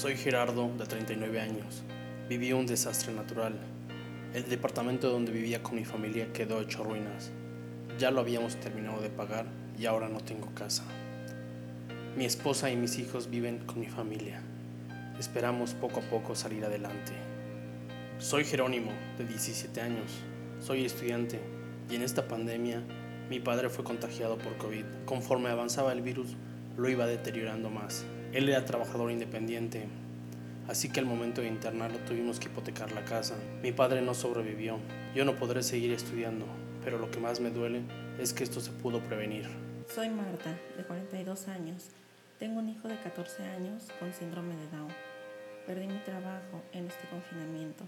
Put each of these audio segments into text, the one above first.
Soy Gerardo, de 39 años. Viví un desastre natural. El departamento donde vivía con mi familia quedó hecho ruinas. Ya lo habíamos terminado de pagar y ahora no tengo casa. Mi esposa y mis hijos viven con mi familia. Esperamos poco a poco salir adelante. Soy Jerónimo, de 17 años. Soy estudiante y en esta pandemia mi padre fue contagiado por COVID. Conforme avanzaba el virus, lo iba deteriorando más. Él era trabajador independiente, así que al momento de internarlo tuvimos que hipotecar la casa. Mi padre no sobrevivió. Yo no podré seguir estudiando, pero lo que más me duele es que esto se pudo prevenir. Soy Marta, de 42 años. Tengo un hijo de 14 años con síndrome de Down. Perdí mi trabajo en este confinamiento.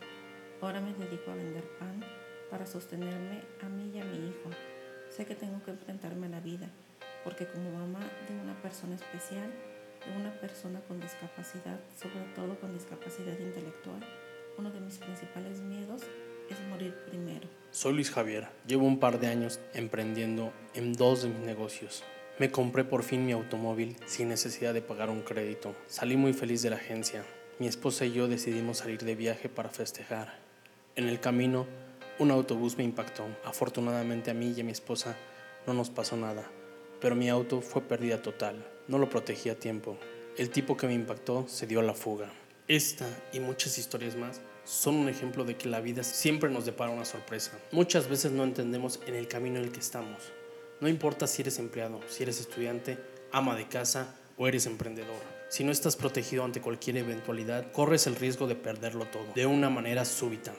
Ahora me dedico a vender pan para sostenerme a mí y a mi hijo. Sé que tengo que enfrentarme a la vida, porque como mamá de una persona especial, una persona con discapacidad, sobre todo con discapacidad intelectual, uno de mis principales miedos es morir primero. Soy Luis Javier, llevo un par de años emprendiendo en dos de mis negocios. Me compré por fin mi automóvil sin necesidad de pagar un crédito. Salí muy feliz de la agencia. Mi esposa y yo decidimos salir de viaje para festejar. En el camino, un autobús me impactó. Afortunadamente a mí y a mi esposa no nos pasó nada, pero mi auto fue pérdida total. No lo protegí a tiempo. El tipo que me impactó se dio a la fuga. Esta y muchas historias más son un ejemplo de que la vida siempre nos depara una sorpresa. Muchas veces no entendemos en el camino en el que estamos. No importa si eres empleado, si eres estudiante, ama de casa o eres emprendedor. Si no estás protegido ante cualquier eventualidad, corres el riesgo de perderlo todo de una manera súbita.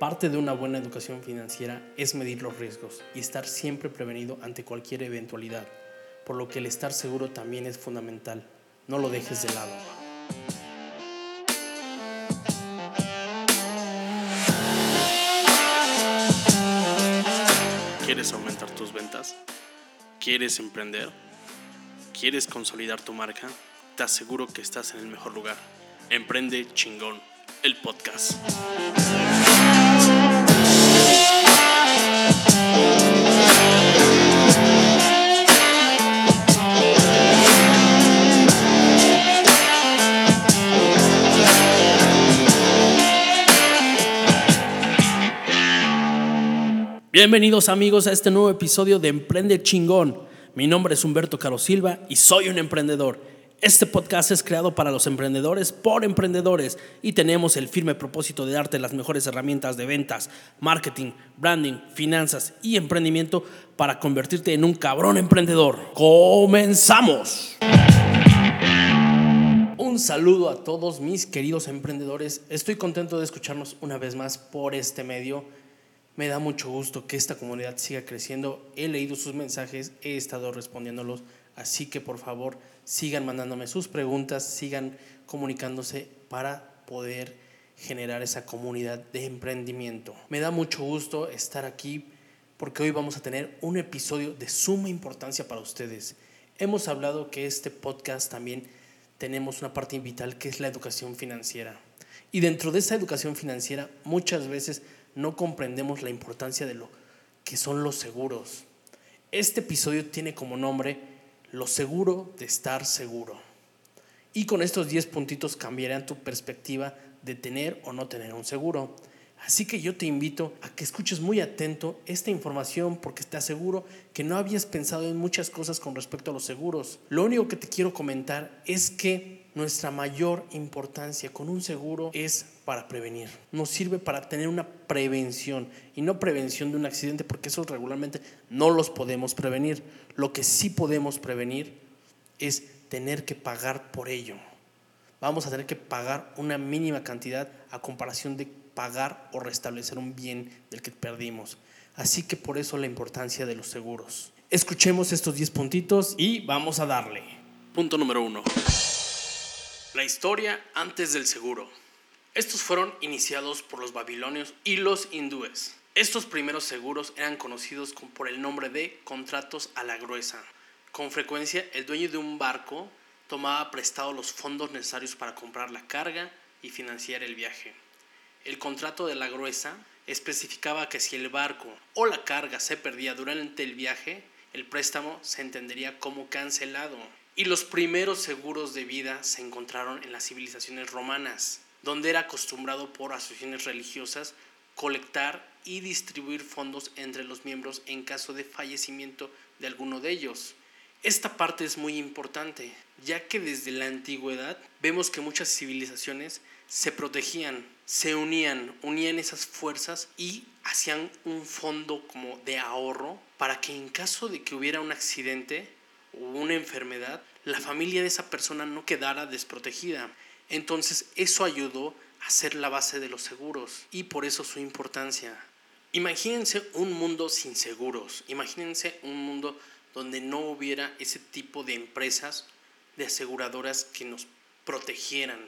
Parte de una buena educación financiera es medir los riesgos y estar siempre prevenido ante cualquier eventualidad por lo que el estar seguro también es fundamental. No lo dejes de lado. ¿Quieres aumentar tus ventas? ¿Quieres emprender? ¿Quieres consolidar tu marca? Te aseguro que estás en el mejor lugar. Emprende chingón, el podcast. Bienvenidos amigos a este nuevo episodio de Emprende Chingón. Mi nombre es Humberto Caro Silva y soy un emprendedor. Este podcast es creado para los emprendedores por emprendedores y tenemos el firme propósito de darte las mejores herramientas de ventas, marketing, branding, finanzas y emprendimiento para convertirte en un cabrón emprendedor. ¡Comenzamos! Un saludo a todos mis queridos emprendedores. Estoy contento de escucharnos una vez más por este medio me da mucho gusto que esta comunidad siga creciendo. He leído sus mensajes, he estado respondiéndolos, así que por favor sigan mandándome sus preguntas, sigan comunicándose para poder generar esa comunidad de emprendimiento. Me da mucho gusto estar aquí porque hoy vamos a tener un episodio de suma importancia para ustedes. Hemos hablado que este podcast también tenemos una parte vital que es la educación financiera. Y dentro de esa educación financiera muchas veces no comprendemos la importancia de lo que son los seguros. Este episodio tiene como nombre Lo seguro de estar seguro. Y con estos 10 puntitos cambiarán tu perspectiva de tener o no tener un seguro. Así que yo te invito a que escuches muy atento esta información porque te aseguro que no habías pensado en muchas cosas con respecto a los seguros. Lo único que te quiero comentar es que nuestra mayor importancia con un seguro es para prevenir. Nos sirve para tener una prevención y no prevención de un accidente porque eso regularmente no los podemos prevenir. Lo que sí podemos prevenir es tener que pagar por ello. Vamos a tener que pagar una mínima cantidad a comparación de pagar o restablecer un bien del que perdimos. Así que por eso la importancia de los seguros. Escuchemos estos 10 puntitos y vamos a darle. Punto número uno. La historia antes del seguro. Estos fueron iniciados por los babilonios y los hindúes. Estos primeros seguros eran conocidos por el nombre de contratos a la gruesa. Con frecuencia, el dueño de un barco tomaba prestado los fondos necesarios para comprar la carga y financiar el viaje. El contrato de la gruesa especificaba que si el barco o la carga se perdía durante el viaje, el préstamo se entendería como cancelado Y los primeros seguros de vida se encontraron en las civilizaciones romanas, donde era acostumbrado por asociaciones religiosas colectar y distribuir fondos entre los miembros en caso de fallecimiento de alguno de ellos. Esta parte es muy importante, ya que desde la antigüedad vemos que muchas civilizaciones se protegían, se unían, unían esas fuerzas y hacían un fondo como de ahorro para que en caso de que hubiera un accidente o una enfermedad, la familia de esa persona no quedara desprotegida. Entonces eso ayudó a ser la base de los seguros y por eso su importancia. Imagínense un mundo sin seguros, imagínense un mundo donde no hubiera ese tipo de empresas, de aseguradoras que nos protegieran.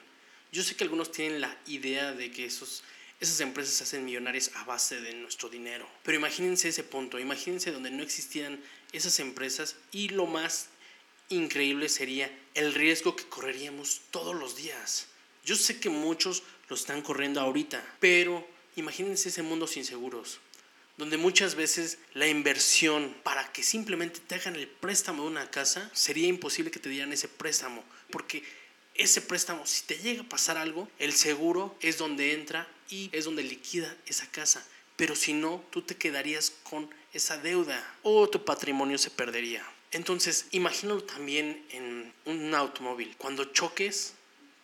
Yo sé que algunos tienen la idea de que esos, esas empresas se hacen millonarias a base de nuestro dinero, pero imagínense ese punto, imagínense donde no existieran esas empresas y lo más increíble sería el riesgo que correríamos todos los días. Yo sé que muchos lo están corriendo ahorita, pero imagínense ese mundo sin seguros, donde muchas veces la inversión para que simplemente te hagan el préstamo de una casa, sería imposible que te dieran ese préstamo, porque ese préstamo, si te llega a pasar algo, el seguro es donde entra y es donde liquida esa casa. Pero si no, tú te quedarías con esa deuda o tu patrimonio se perdería. Entonces, imagínalo también en un automóvil. Cuando choques,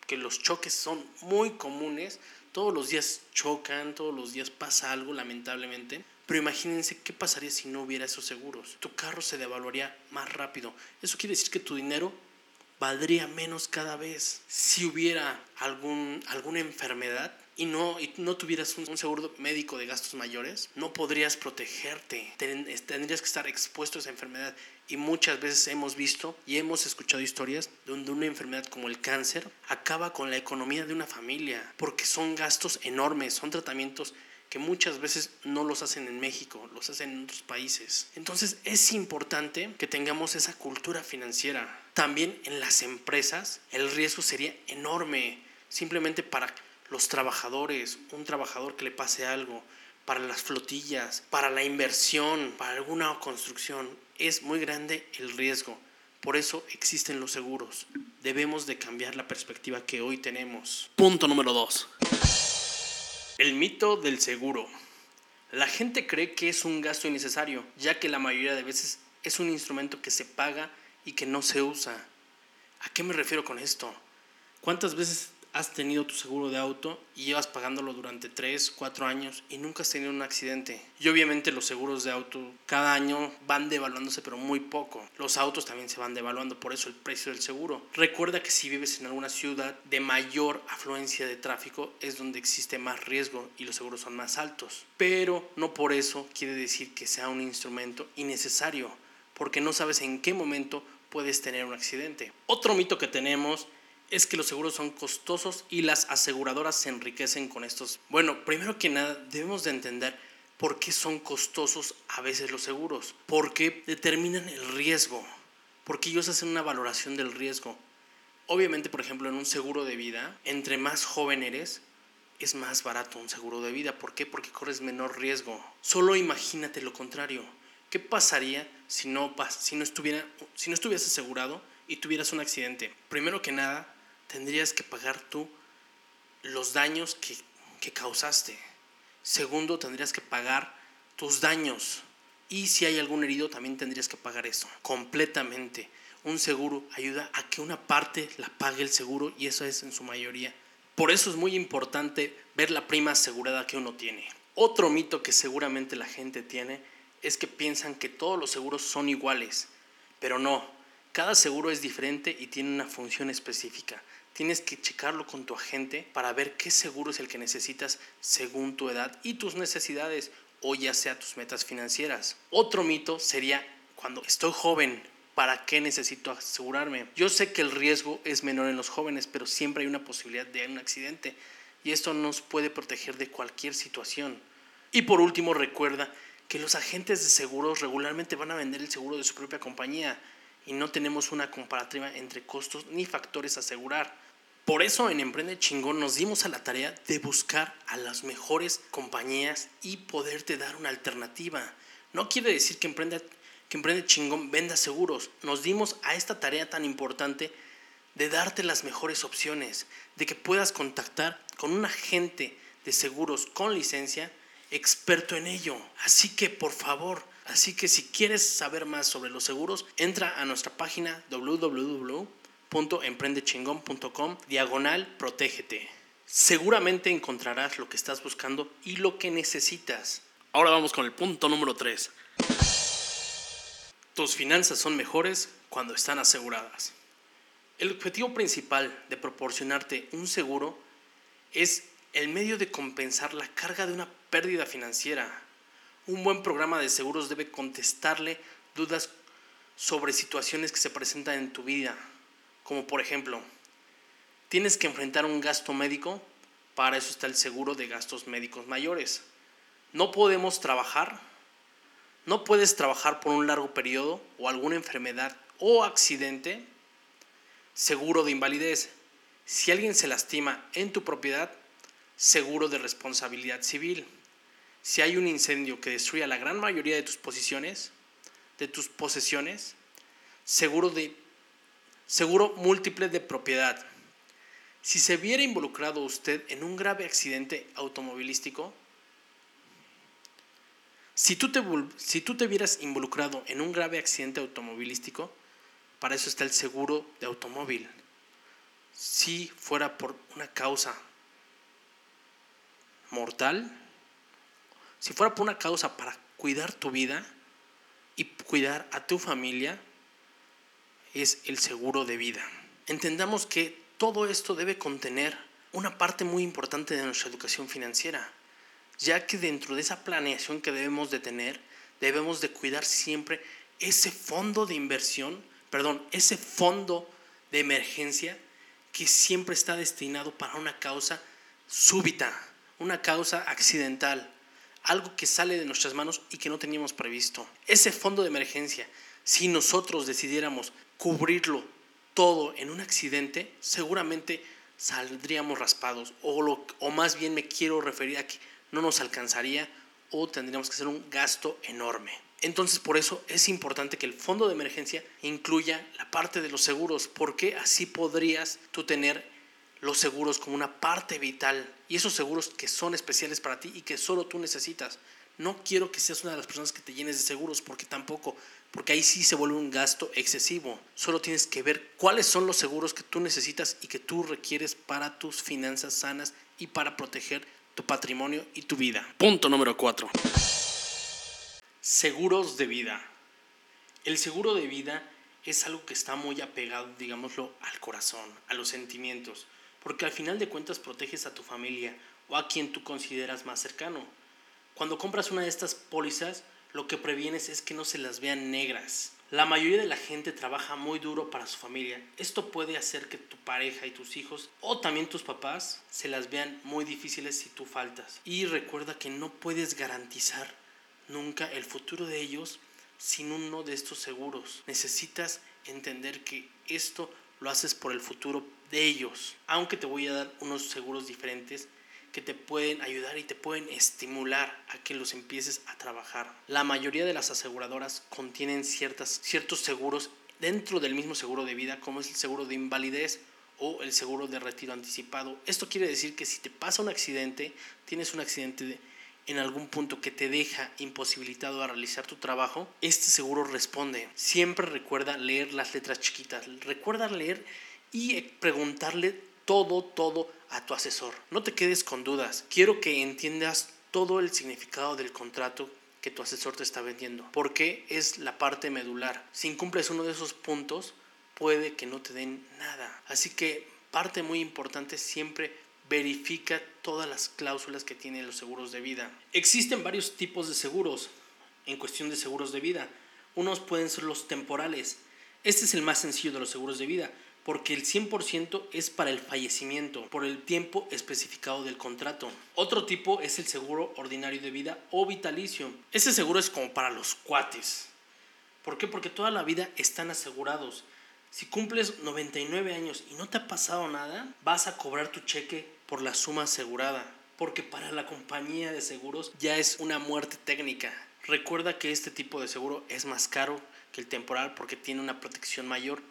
que los choques son muy comunes, todos los días chocan, todos los días pasa algo lamentablemente, pero imagínense qué pasaría si no hubiera esos seguros. Tu carro se devaluaría más rápido. Eso quiere decir que tu dinero valdría menos cada vez. Si hubiera algún, alguna enfermedad y no, y no tuvieras un, seguro médico de gastos mayores, no podrías protegerte. tendrías que estar expuesto a esa enfermedad. Y muchas veces hemos visto y hemos escuchado historias donde una enfermedad como el cáncer acaba con la economía de una familia, porque son gastos enormes, son tratamientos que muchas veces no los hacen en México, los hacen en otros países. Entonces es importante que tengamos esa cultura financiera. También en las empresas el riesgo sería enorme, simplemente para los trabajadores, un trabajador que le pase algo, para las flotillas, para la inversión, para alguna construcción. Es muy grande el riesgo. Por eso existen los seguros. Debemos de cambiar la perspectiva que hoy tenemos. Punto número 2. El mito del seguro. La gente cree que es un gasto innecesario, ya que la mayoría de veces es un instrumento que se paga y que no se usa. ¿A qué me refiero con esto? ¿Cuántas veces has tenido tu seguro de auto y llevas pagándolo durante 3, 4 años y nunca has tenido un accidente. Y obviamente los seguros de auto cada año van devaluándose pero muy poco. Los autos también se van devaluando, por eso el precio del seguro. Recuerda que si vives en alguna ciudad de mayor afluencia de tráfico es donde existe más riesgo y los seguros son más altos. Pero no por eso quiere decir que sea un instrumento innecesario, porque no sabes en qué momento puedes tener un accidente. Otro mito que tenemos es que los seguros son costosos y las aseguradoras se enriquecen con estos. Bueno, primero que nada, debemos de entender por qué son costosos a veces los seguros, porque determinan el riesgo, porque ellos hacen una valoración del riesgo. Obviamente, por ejemplo, en un seguro de vida, entre más joven eres, es más barato un seguro de vida. ¿Por qué? Porque corres menor riesgo. Solo imagínate lo contrario. ¿Qué pasaría si no, si no, estuviera, si no estuvieras asegurado y tuvieras un accidente? Primero que nada, tendrías que pagar tú los daños que, que causaste. Segundo, tendrías que pagar tus daños. Y si hay algún herido, también tendrías que pagar eso. Completamente. Un seguro ayuda a que una parte la pague el seguro y eso es en su mayoría. Por eso es muy importante ver la prima asegurada que uno tiene. Otro mito que seguramente la gente tiene es que piensan que todos los seguros son iguales, pero no. Cada seguro es diferente y tiene una función específica tienes que checarlo con tu agente para ver qué seguro es el que necesitas según tu edad y tus necesidades o ya sea tus metas financieras. Otro mito sería cuando estoy joven, ¿para qué necesito asegurarme? Yo sé que el riesgo es menor en los jóvenes, pero siempre hay una posibilidad de un accidente y esto nos puede proteger de cualquier situación. Y por último, recuerda que los agentes de seguros regularmente van a vender el seguro de su propia compañía y no tenemos una comparativa entre costos ni factores a asegurar. Por eso en Emprende Chingón nos dimos a la tarea de buscar a las mejores compañías y poderte dar una alternativa. No quiere decir que Emprende que Emprende Chingón venda seguros. Nos dimos a esta tarea tan importante de darte las mejores opciones, de que puedas contactar con un agente de seguros con licencia experto en ello. Así que por favor, así que si quieres saber más sobre los seguros, entra a nuestra página www.emprendechingón.com diagonal protégete. Seguramente encontrarás lo que estás buscando y lo que necesitas. Ahora vamos con el punto número 3. Tus finanzas son mejores cuando están aseguradas. El objetivo principal de proporcionarte un seguro es el medio de compensar la carga de una pérdida financiera. Un buen programa de seguros debe contestarle dudas sobre situaciones que se presentan en tu vida, como por ejemplo, tienes que enfrentar un gasto médico, para eso está el seguro de gastos médicos mayores. No podemos trabajar, no puedes trabajar por un largo periodo o alguna enfermedad o accidente, seguro de invalidez. Si alguien se lastima en tu propiedad, seguro de responsabilidad civil. Si hay un incendio que destruya la gran mayoría de tus posiciones, de tus posesiones, seguro de seguro múltiple de propiedad. Si se viera involucrado usted en un grave accidente automovilístico, si tú, te, si tú te vieras involucrado en un grave accidente automovilístico, para eso está el seguro de automóvil. Si fuera por una causa mortal, si fuera por una causa para cuidar tu vida y cuidar a tu familia, es el seguro de vida. Entendamos que todo esto debe contener una parte muy importante de nuestra educación financiera, ya que dentro de esa planeación que debemos de tener, debemos de cuidar siempre ese fondo de inversión, perdón, ese fondo de emergencia que siempre está destinado para una causa súbita, una causa accidental, algo que sale de nuestras manos y que no teníamos previsto. Ese fondo de emergencia, si nosotros decidiéramos cubrirlo todo en un accidente, seguramente saldríamos raspados. O, o más bien me quiero referir a que no nos alcanzaría o tendríamos que hacer un gasto enorme. Entonces por eso es importante que el fondo de emergencia incluya la parte de los seguros, porque así podrías tú tener los seguros como una parte vital y esos seguros que son especiales para ti y que solo tú necesitas. No quiero que seas una de las personas que te llenes de seguros porque tampoco, porque ahí sí se vuelve un gasto excesivo. Solo tienes que ver cuáles son los seguros que tú necesitas y que tú requieres para tus finanzas sanas y para proteger tu patrimonio y tu vida. Punto número 4. Seguros de vida. El seguro de vida es algo que está muy apegado, digámoslo, al corazón, a los sentimientos porque al final de cuentas proteges a tu familia o a quien tú consideras más cercano. Cuando compras una de estas pólizas, lo que previenes es que no se las vean negras. La mayoría de la gente trabaja muy duro para su familia. Esto puede hacer que tu pareja y tus hijos o también tus papás se las vean muy difíciles si tú faltas. Y recuerda que no puedes garantizar nunca el futuro de ellos sin uno de estos seguros. Necesitas entender que esto lo haces por el futuro de ellos. Aunque te voy a dar unos seguros diferentes que te pueden ayudar y te pueden estimular a que los empieces a trabajar. La mayoría de las aseguradoras contienen ciertas, ciertos seguros dentro del mismo seguro de vida, como es el seguro de invalidez o el seguro de retiro anticipado. Esto quiere decir que si te pasa un accidente, tienes un accidente en algún punto que te deja imposibilitado a realizar tu trabajo, este seguro responde. Siempre recuerda leer las letras chiquitas. Recuerda leer y preguntarle todo, todo a tu asesor. No te quedes con dudas. Quiero que entiendas todo el significado del contrato que tu asesor te está vendiendo, porque es la parte medular. Si incumples uno de esos puntos, puede que no te den nada. Así que parte muy importante siempre verifica todas las cláusulas que tienen los seguros de vida. Existen varios tipos de seguros en cuestión de seguros de vida. Unos pueden ser los temporales. Este es el más sencillo de los seguros de vida porque el 100% es para el fallecimiento por el tiempo especificado del contrato. Otro tipo es el seguro ordinario de vida o vitalicio. Este seguro es como para los cuates. ¿Por qué? Porque toda la vida están asegurados. Si cumples 99 años y no te ha pasado nada, vas a cobrar tu cheque por la suma asegurada. Porque para la compañía de seguros ya es una muerte técnica. Recuerda que este tipo de seguro es más caro que el temporal porque tiene una protección mayor,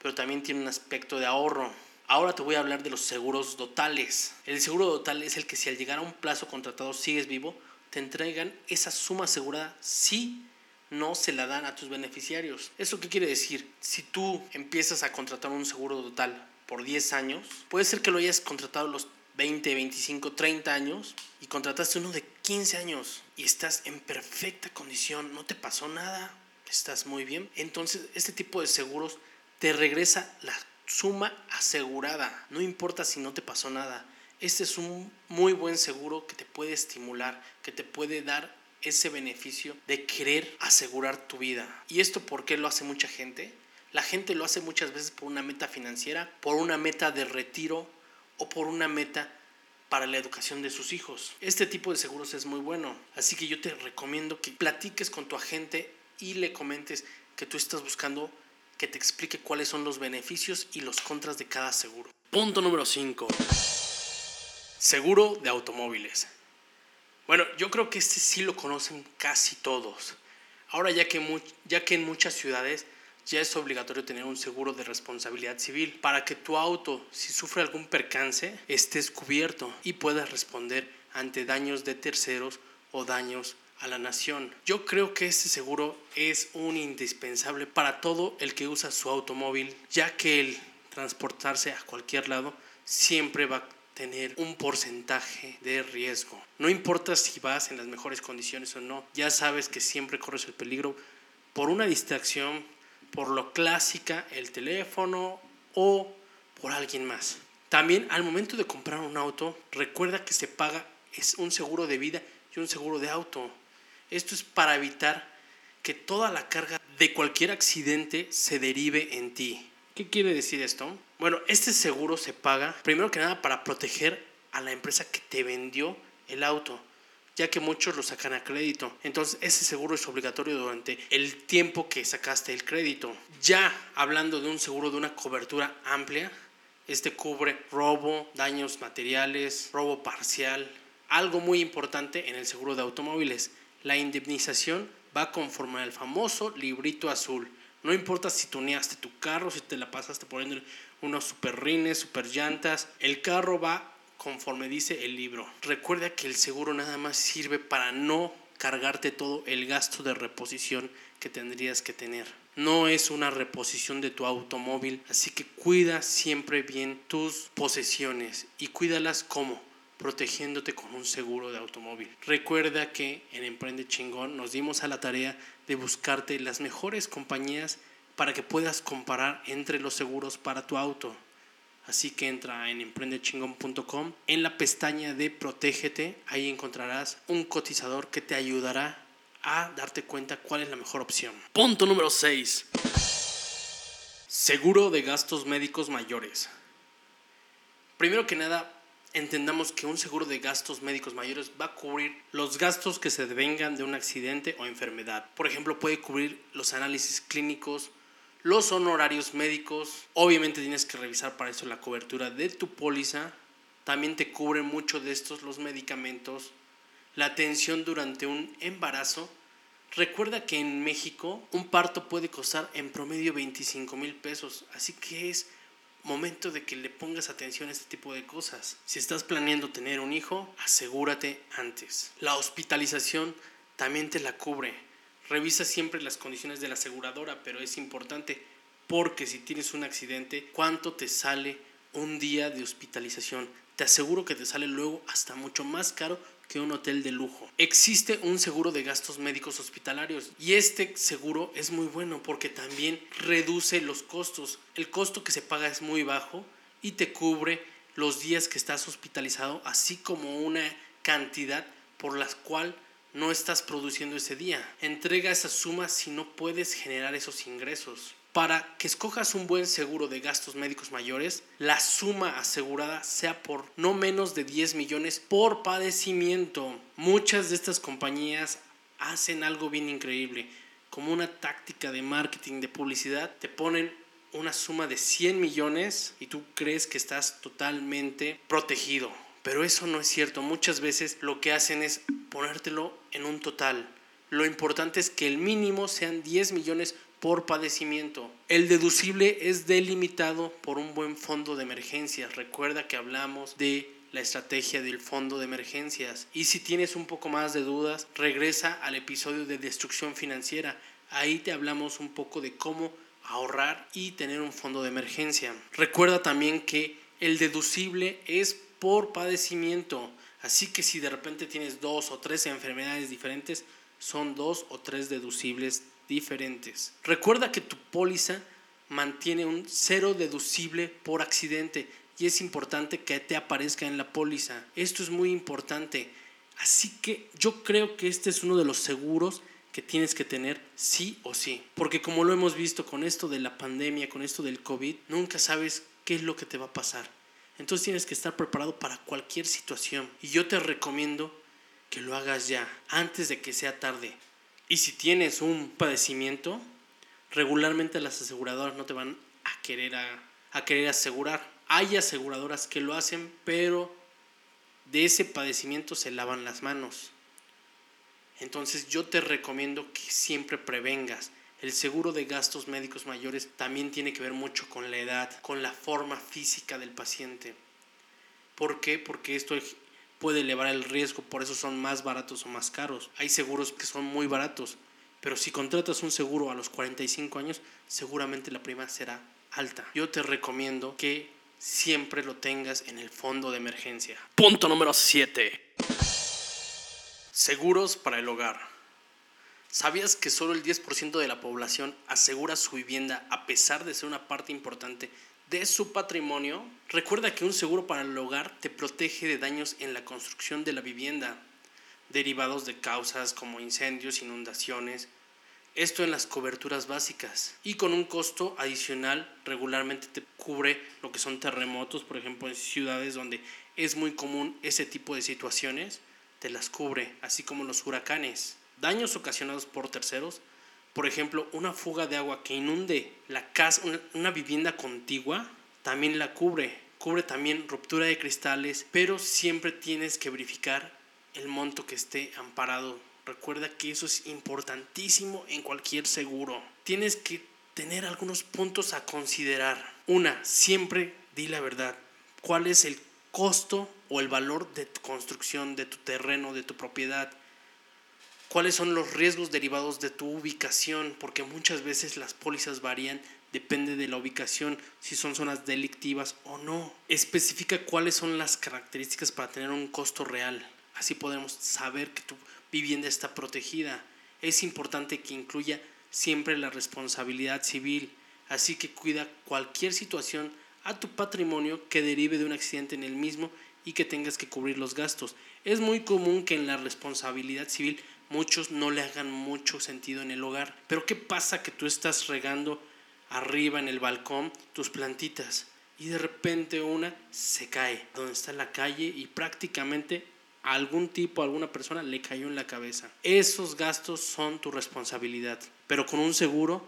pero también tiene un aspecto de ahorro. Ahora te voy a hablar de los seguros totales. El seguro total es el que si al llegar a un plazo contratado sigues vivo, te entregan esa suma asegurada si no se la dan a tus beneficiarios. ¿Eso qué quiere decir? Si tú empiezas a contratar un seguro total por 10 años, puede ser que lo hayas contratado los 20, 25, 30 años y contrataste uno de 15 años y estás en perfecta condición, no te pasó nada, estás muy bien. Entonces, este tipo de seguros te regresa la suma asegurada, no importa si no te pasó nada. Este es un muy buen seguro que te puede estimular, que te puede dar ese beneficio de querer asegurar tu vida. ¿Y esto por qué lo hace mucha gente? La gente lo hace muchas veces por una meta financiera, por una meta de retiro o por una meta para la educación de sus hijos. Este tipo de seguros es muy bueno, así que yo te recomiendo que platiques con tu agente y le comentes que tú estás buscando que te explique cuáles son los beneficios y los contras de cada seguro. Punto número 5. Seguro de automóviles. Bueno, yo creo que este sí lo conocen casi todos. Ahora ya que, ya que en muchas ciudades ya es obligatorio tener un seguro de responsabilidad civil para que tu auto, si sufre algún percance, estés cubierto y puedas responder ante daños de terceros o daños a la nación. Yo creo que este seguro es un indispensable para todo el que usa su automóvil, ya que el transportarse a cualquier lado siempre va a tener un porcentaje de riesgo. No importa si vas en las mejores condiciones o no, ya sabes que siempre corres el peligro por una distracción, por lo clásica, el teléfono o por alguien más. También al momento de comprar un auto, recuerda que se paga es un seguro de vida y un seguro de auto. Esto es para evitar que toda la carga de cualquier accidente se derive en ti. ¿Qué quiere decir esto? Bueno, este seguro se paga primero que nada para proteger a la empresa que te vendió el auto ya que muchos lo sacan a crédito. Entonces ese seguro es obligatorio durante el tiempo que sacaste el crédito. Ya hablando de un seguro de una cobertura amplia, este cubre robo, daños materiales, robo parcial. Algo muy importante en el seguro de automóviles, la indemnización va conforme al famoso librito azul. No importa si tuneaste tu carro, si te la pasaste poniendo unos super rines, super llantas, el carro va conforme dice el libro. Recuerda que el seguro nada más sirve para no cargarte todo el gasto de reposición que tendrías que tener. No es una reposición de tu automóvil, así que cuida siempre bien tus posesiones y cuídalas como protegiéndote con un seguro de automóvil. Recuerda que en Emprende Chingón nos dimos a la tarea de buscarte las mejores compañías para que puedas comparar entre los seguros para tu auto. Así que entra en emprendechingón.com. En la pestaña de Protégete, ahí encontrarás un cotizador que te ayudará a darte cuenta cuál es la mejor opción. Punto número 6. Seguro de gastos médicos mayores. Primero que nada, entendamos que un seguro de gastos médicos mayores va a cubrir los gastos que se devengan de un accidente o enfermedad. Por ejemplo, puede cubrir los análisis clínicos, los honorarios médicos. Obviamente tienes que revisar para eso la cobertura de tu póliza. También te cubre mucho de estos los medicamentos, la atención durante un embarazo. Recuerda que en México un parto puede costar en promedio 25 mil pesos, así que es momento de que le pongas atención a este tipo de cosas. Si estás planeando tener un hijo, asegúrate antes. La hospitalización también te la cubre Revisa siempre las condiciones de la aseguradora, pero es importante porque si tienes un accidente, ¿cuánto te sale un día de hospitalización? Te aseguro que te sale luego hasta mucho más caro que un hotel de lujo. Existe un seguro de gastos médicos hospitalarios y este seguro es muy bueno porque también reduce los costos. El costo que se paga es muy bajo y te cubre los días que estás hospitalizado, así como una cantidad por la cual no estás produciendo ese día. Entrega esa suma si no puedes generar esos ingresos. Para que escojas un buen seguro de gastos médicos mayores, la suma asegurada sea por no menos de 10 millones por padecimiento. Muchas de estas compañías hacen algo bien increíble. Como una táctica de marketing, de publicidad, te ponen una suma de 100 millones y tú crees que estás totalmente protegido pero eso no es cierto. Muchas veces lo que hacen es ponértelo en un total. Lo importante es que el mínimo sean 10 millones por padecimiento. El deducible es delimitado por un buen fondo de emergencias. Recuerda que hablamos de la estrategia del fondo de emergencias. Y si tienes un poco más de dudas, regresa al episodio de destrucción financiera. Ahí te hablamos un poco de cómo ahorrar y tener un fondo de emergencia. Recuerda también que el deducible es por padecimiento. Así que si de repente tienes dos o tres enfermedades diferentes, son dos o tres deducibles diferentes. Recuerda que tu póliza mantiene un cero deducible por accidente y es importante que te aparezca en la póliza. Esto es muy importante. Así que yo creo que este es uno de los seguros que tienes que tener sí o sí. Porque como lo hemos visto con esto de la pandemia, con esto del COVID, nunca sabes qué es lo que te va a pasar. Entonces tienes que estar preparado para cualquier situación. Y yo te recomiendo que lo hagas ya, antes de que sea tarde. Y si tienes un padecimiento, regularmente las aseguradoras no te van a querer, a, querer asegurar. Hay aseguradoras que lo hacen, pero de ese padecimiento se lavan las manos. Entonces yo te recomiendo que siempre prevengas. El seguro de gastos médicos mayores también tiene que ver mucho con la edad, con la forma física del paciente. ¿Por qué? Porque esto puede elevar el riesgo, por eso son más baratos o más caros. Hay seguros que son muy baratos, pero si contratas un seguro a los 45 años, seguramente la prima será alta. Yo te recomiendo que siempre lo tengas en el fondo de emergencia. Punto número 7. Seguros para el hogar. ¿Sabías que solo el 10% de la población asegura su vivienda a pesar de ser una parte importante de su patrimonio, recuerda que un seguro para el hogar te protege de daños en la construcción de la vivienda, derivados de causas como incendios, inundaciones, esto en las coberturas básicas y con un costo adicional regularmente te cubre lo que son terremotos, por ejemplo en ciudades donde es muy común ese tipo de situaciones, te las cubre, así como los huracanes. Daños ocasionados por terceros por ejemplo, una fuga de agua que inunde la casa, una, vivienda contigua, también la cubre. Cubre también ruptura de cristales, pero siempre tienes que verificar el monto que esté amparado. Recuerda que eso es importantísimo en cualquier seguro. Tienes que tener algunos puntos a considerar. Una, siempre di la verdad. ¿Cuál es el costo o el valor de tu construcción, de tu terreno, de tu propiedad? Cuáles son los riesgos derivados de tu ubicación, porque muchas veces las pólizas varían, depende de la ubicación, si son zonas delictivas o no. Especifica cuáles son las características para tener un costo real. Así podemos saber que tu vivienda está protegida. Es importante que incluya siempre la responsabilidad civil, así que cuida cualquier situación a tu patrimonio que derive de un accidente en el mismo y que tengas que cubrir los gastos. Es muy común que en la responsabilidad civil muchos no le hagan mucho sentido en el hogar. Pero ¿qué pasa que tú estás regando arriba en el balcón tus plantitas y de repente una se cae donde está la calle y prácticamente a algún tipo, a alguna persona le cayó en la cabeza? Esos gastos son tu responsabilidad, pero con un seguro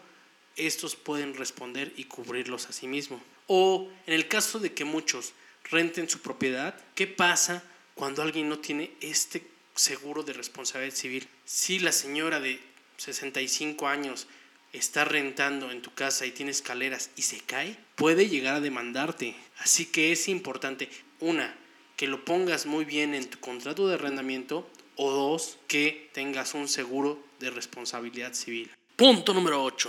estos pueden responder y cubrirlos a sí mismo. O en el caso de que muchos renten su propiedad, ¿qué pasa cuando alguien no tiene este seguro de responsabilidad civil. Si la señora de 65 años está rentando en tu casa y tiene escaleras y se cae, puede llegar a demandarte. Así que es importante, una, que lo pongas muy bien en tu contrato de arrendamiento o dos, que tengas un seguro de responsabilidad civil. Punto número 8.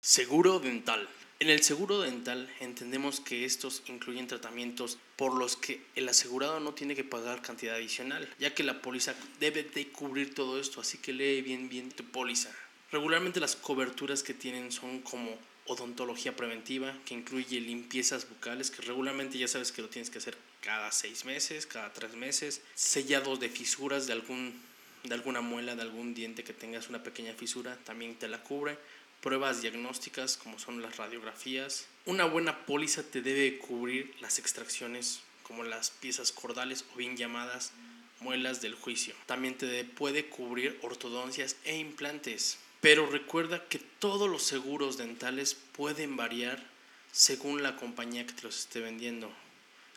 Seguro dental. En el seguro dental entendemos que estos incluyen tratamientos por los que el asegurado no tiene que pagar cantidad adicional, ya que la póliza debe de cubrir todo esto, así que lee bien bien tu póliza. Regularmente las coberturas que tienen son como odontología preventiva, que incluye limpiezas bucales, que regularmente ya sabes que lo tienes que hacer cada seis meses, cada tres meses, sellados de fisuras de, algún, de alguna muela, de algún diente que tengas una pequeña fisura, también te la cubre pruebas diagnósticas como son las radiografías. Una buena póliza te debe cubrir las extracciones como las piezas cordales o bien llamadas muelas del juicio. También te puede cubrir ortodoncias e implantes. Pero recuerda que todos los seguros dentales pueden variar según la compañía que te los esté vendiendo.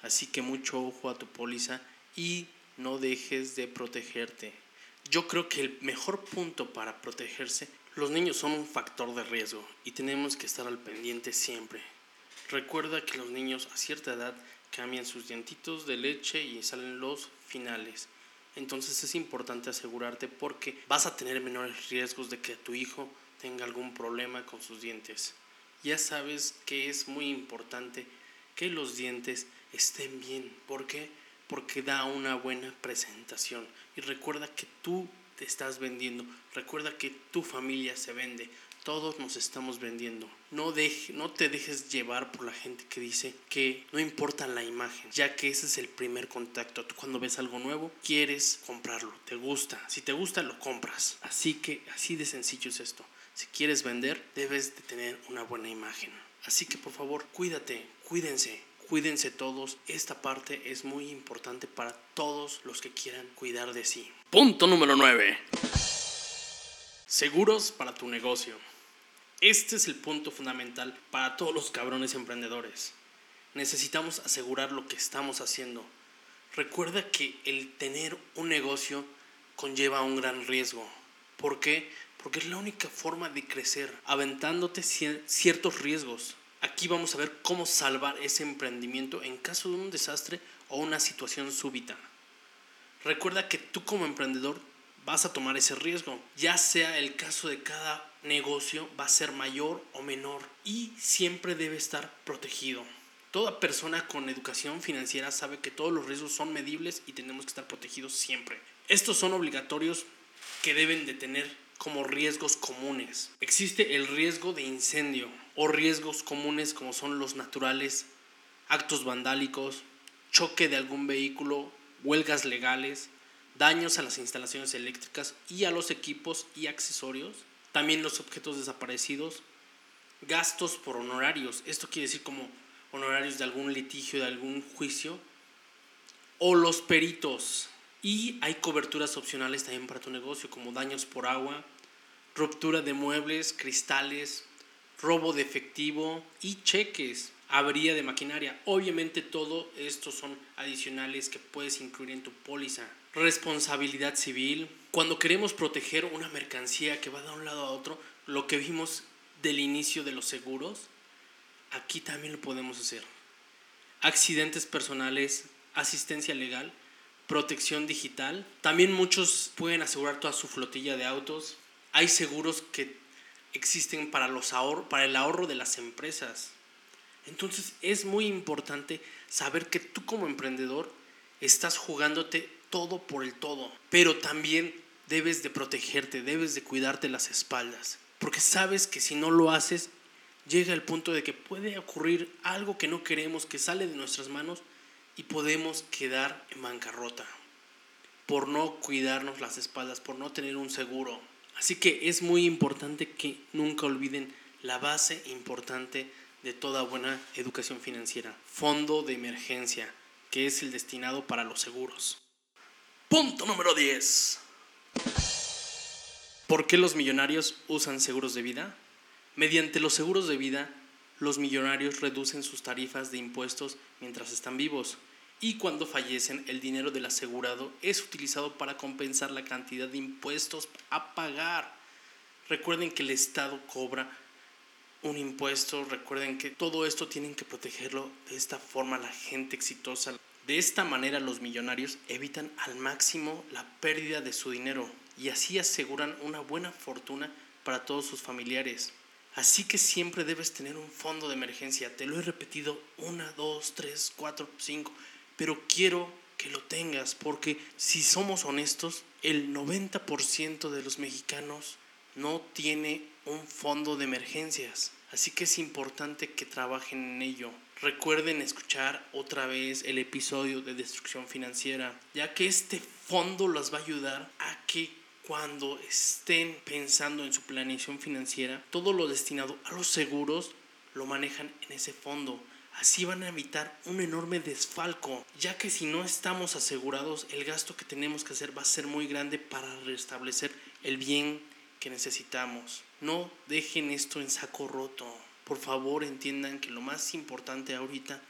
Así que mucho ojo a tu póliza y no dejes de protegerte. Yo creo que el mejor punto para protegerse, los niños son un factor de riesgo y tenemos que estar al pendiente siempre. Recuerda que los niños a cierta edad cambian sus dientitos de leche y salen los finales. Entonces es importante asegurarte porque vas a tener menores riesgos de que tu hijo tenga algún problema con sus dientes. Ya sabes que es muy importante que los dientes estén bien. ¿Por qué? Porque da una buena presentación. Y recuerda que tú te estás vendiendo. Recuerda que tu familia se vende. Todos nos estamos vendiendo. No, no te dejes llevar por la gente que dice que no importa la imagen, ya que ese es el primer contacto. Tú cuando ves algo nuevo, quieres comprarlo, te gusta. Si te gusta, lo compras. Así que así de sencillo es esto. Si quieres vender, debes de tener una buena imagen. Así que por favor, cuídate, cuídense, cuídense todos. Esta parte es muy importante para todos los que quieran cuidar de sí. Punto número 9. Seguros para tu negocio. Este es el punto fundamental para todos los cabrones emprendedores. Necesitamos asegurar lo que estamos haciendo. Recuerda que el tener un negocio conlleva un gran riesgo. ¿Por qué? Porque es la única forma de crecer, aventándote ciertos riesgos. Aquí vamos a ver cómo salvar ese emprendimiento en caso de un desastre o una situación súbita. Recuerda que tú como emprendedor vas a tomar ese riesgo, ya sea el caso de cada negocio va a ser mayor o menor y siempre debe estar protegido. Toda persona con educación financiera sabe que todos los riesgos son medibles y tenemos que estar protegidos siempre. Estos son obligatorios que deben de tener como riesgos comunes. Existe el riesgo de incendio o riesgos comunes como son los naturales, actos vandálicos, choque de algún vehículo, huelgas legales, daños a las instalaciones eléctricas y a los equipos y accesorios, también los objetos desaparecidos, gastos por honorarios, esto quiere decir como honorarios de algún litigio, de algún juicio, o los peritos. Y hay coberturas opcionales también para tu negocio, como daños por agua, ruptura de muebles, cristales, robo de efectivo y cheques, avería de maquinaria. Obviamente todo esto son adicionales que puedes incluir en tu póliza. Responsabilidad civil, cuando queremos proteger una mercancía que va de un lado a otro, lo que vimos del inicio de los seguros, aquí también lo podemos hacer. Accidentes personales, asistencia legal, protección digital. También muchos pueden asegurar toda su flotilla de autos. Hay seguros que existen para, los para el ahorro de las empresas. Entonces es muy importante saber que tú como emprendedor estás jugándote todo por el todo, pero también debes de protegerte, debes de cuidarte las espaldas, porque sabes que si no lo haces, llega el punto de que puede ocurrir algo que no queremos, que sale de nuestras manos y podemos quedar en bancarrota por no cuidarnos las espaldas, por no tener un seguro. Así que es muy importante que nunca olviden la base importante de toda buena educación financiera, fondo de emergencia, que es el destinado para los seguros. Punto número 10. ¿Por qué los millonarios usan seguros de vida? Mediante los seguros de vida, los millonarios reducen sus tarifas de impuestos mientras están vivos y cuando fallecen el dinero del asegurado es utilizado para compensar la cantidad de impuestos a pagar. Recuerden que el Estado cobra un impuesto, recuerden que todo esto tienen que protegerlo de esta forma la gente exitosa. De esta manera los millonarios evitan al máximo la pérdida de su dinero y así aseguran una buena fortuna para todos sus familiares. Así que siempre debes tener un fondo de emergencia. Te lo he repetido una, dos, tres, cuatro, cinco, pero quiero que lo tengas porque si somos honestos, el 90% de los mexicanos no tiene un fondo de emergencias. Así que es importante que trabajen en ello. Recuerden escuchar otra vez el episodio de destrucción financiera, ya que este fondo las va a ayudar a que cuando estén pensando en su planeación financiera, todo lo destinado a los seguros lo manejan en ese fondo. Así van a evitar un enorme desfalco, ya que si no estamos asegurados, el gasto que tenemos que hacer va a ser muy grande para restablecer el bien que necesitamos. No dejen esto en saco roto. Por favor entiendan que lo más importante ahorita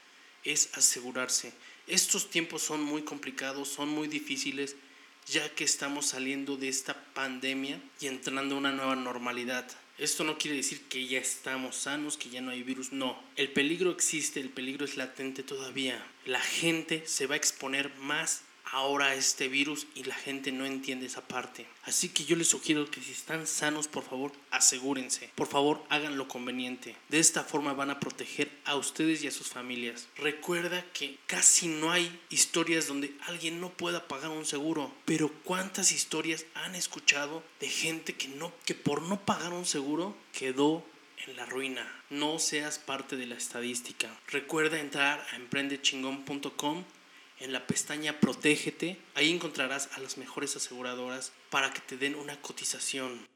es asegurarse. Estos tiempos son muy complicados, son muy difíciles ya que estamos saliendo de esta pandemia y entrando a una nueva normalidad. Esto no quiere decir que ya estamos sanos, que ya no hay virus, no. El peligro existe, el peligro es latente todavía. La gente se va a exponer más ahora este virus y la gente no entiende esa parte. Así que yo les sugiero que si están sanos, por favor, asegúrense. Por favor, hagan lo conveniente. De esta forma van a proteger a ustedes y a sus familias. Recuerda que casi no hay historias donde alguien no pueda pagar un seguro, pero cuántas historias han escuchado de gente que no que por no pagar un seguro quedó en la ruina. No seas parte de la estadística. Recuerda entrar a emprendechingón.com en la pestaña Protégete, ahí encontrarás a las mejores aseguradoras para que te den una cotización.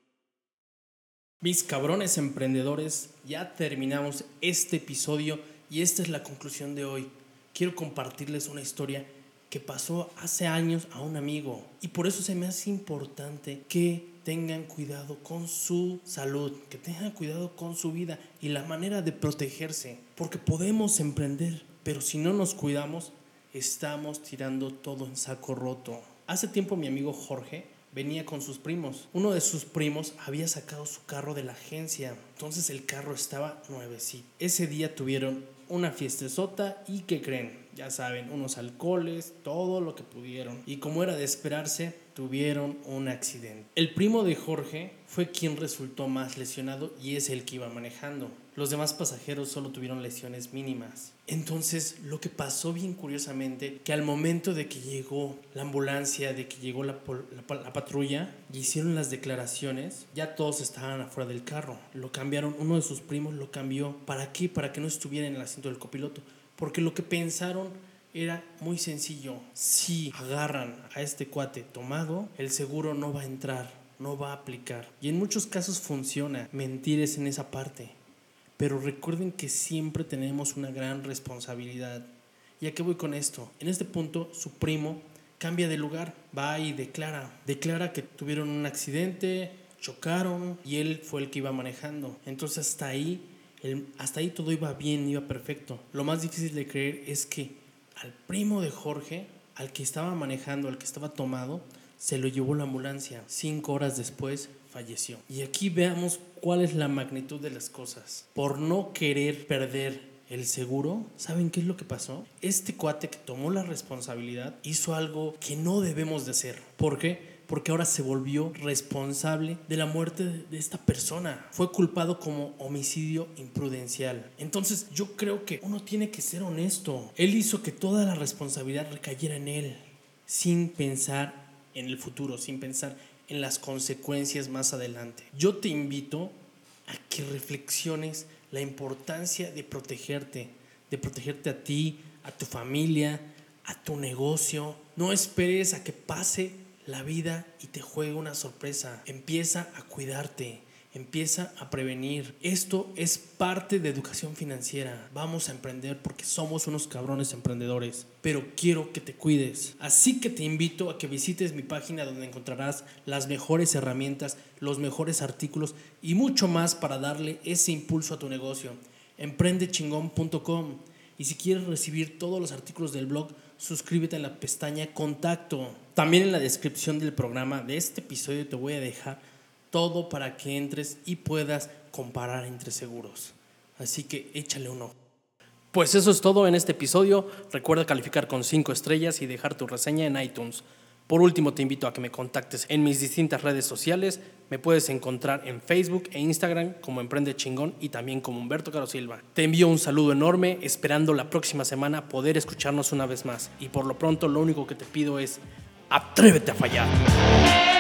Mis cabrones emprendedores, ya terminamos este episodio y esta es la conclusión de hoy. Quiero compartirles una historia que pasó hace años a un amigo y por eso se me hace importante que tengan cuidado con su salud, que tengan cuidado con su vida y la manera de protegerse, porque podemos emprender, pero si no nos cuidamos, estamos tirando todo en saco roto. Hace tiempo mi amigo Jorge venía con sus primos. Uno de sus primos había sacado su carro de la agencia, entonces el carro estaba nuevecito. Ese día tuvieron una fiestezota y ¿qué creen? Ya saben, unos alcoholes, todo lo que pudieron. Y como era de esperarse, tuvieron un accidente. El primo de Jorge fue quien resultó más lesionado y es el que iba manejando. Los demás pasajeros solo tuvieron lesiones mínimas. Entonces, lo que pasó bien curiosamente, que al momento de que llegó la ambulancia, de que llegó la, la, patrulla y hicieron las declaraciones, ya todos estaban afuera del carro. Lo cambiaron, uno de sus primos lo cambió. ¿Para qué? Para que no estuviera en el asiento del copiloto. Porque lo que pensaron era muy sencillo. Si agarran a este cuate tomado, el seguro no va a entrar, no va a aplicar. Y en muchos casos funciona. Mentir es en esa parte. Pero recuerden que siempre tenemos una gran responsabilidad. ¿Y a qué voy con esto? En este punto, su primo cambia de lugar, va y declara. Declara que tuvieron un accidente, chocaron y él fue el que iba manejando. Entonces hasta ahí, hasta ahí todo iba bien, iba perfecto. Lo más difícil de creer es que al primo de Jorge, al que estaba manejando, al que estaba tomado, se lo llevó la ambulancia. Cinco horas después falleció. Y aquí veamos cuál es la magnitud de las cosas. Por no querer perder el seguro, ¿saben qué es lo que pasó? Este cuate que tomó la responsabilidad hizo algo que no debemos de hacer. ¿Por qué? Porque ahora se volvió responsable de la muerte de esta persona. Fue culpado como homicidio imprudencial. Entonces yo creo que uno tiene que ser honesto. Él hizo que toda la responsabilidad recayera en él, sin pensar en el futuro, sin pensar en las consecuencias más adelante. Yo te invito a que reflexiones la importancia de protegerte, de protegerte a ti, a tu familia, a tu negocio. No esperes a que pase la vida y te juegue una sorpresa. Empieza a cuidarte. Empieza a prevenir. Esto es parte de educación financiera. Vamos a emprender porque somos unos cabrones emprendedores. Pero quiero que te cuides. Así que te invito a que visites mi página donde encontrarás las mejores herramientas, los mejores artículos y mucho más para darle ese impulso a tu negocio. Emprendechingón.com. Y si quieres recibir todos los artículos del blog, suscríbete a la pestaña Contacto. También en la descripción del programa de este episodio te voy a dejar todo para que entres y puedas comparar entre seguros. Así que échale un ojo. Pues eso es todo en este episodio. Recuerda calificar con 5 estrellas y dejar tu reseña en iTunes. Por último, te invito a que me contactes en mis distintas redes sociales. Me puedes encontrar en Facebook e Instagram como Emprende Chingón y también como Humberto Caro Silva. Te envío un saludo enorme, esperando la próxima semana poder escucharnos una vez más. Y por lo pronto, lo único que te pido es, atrévete a fallar.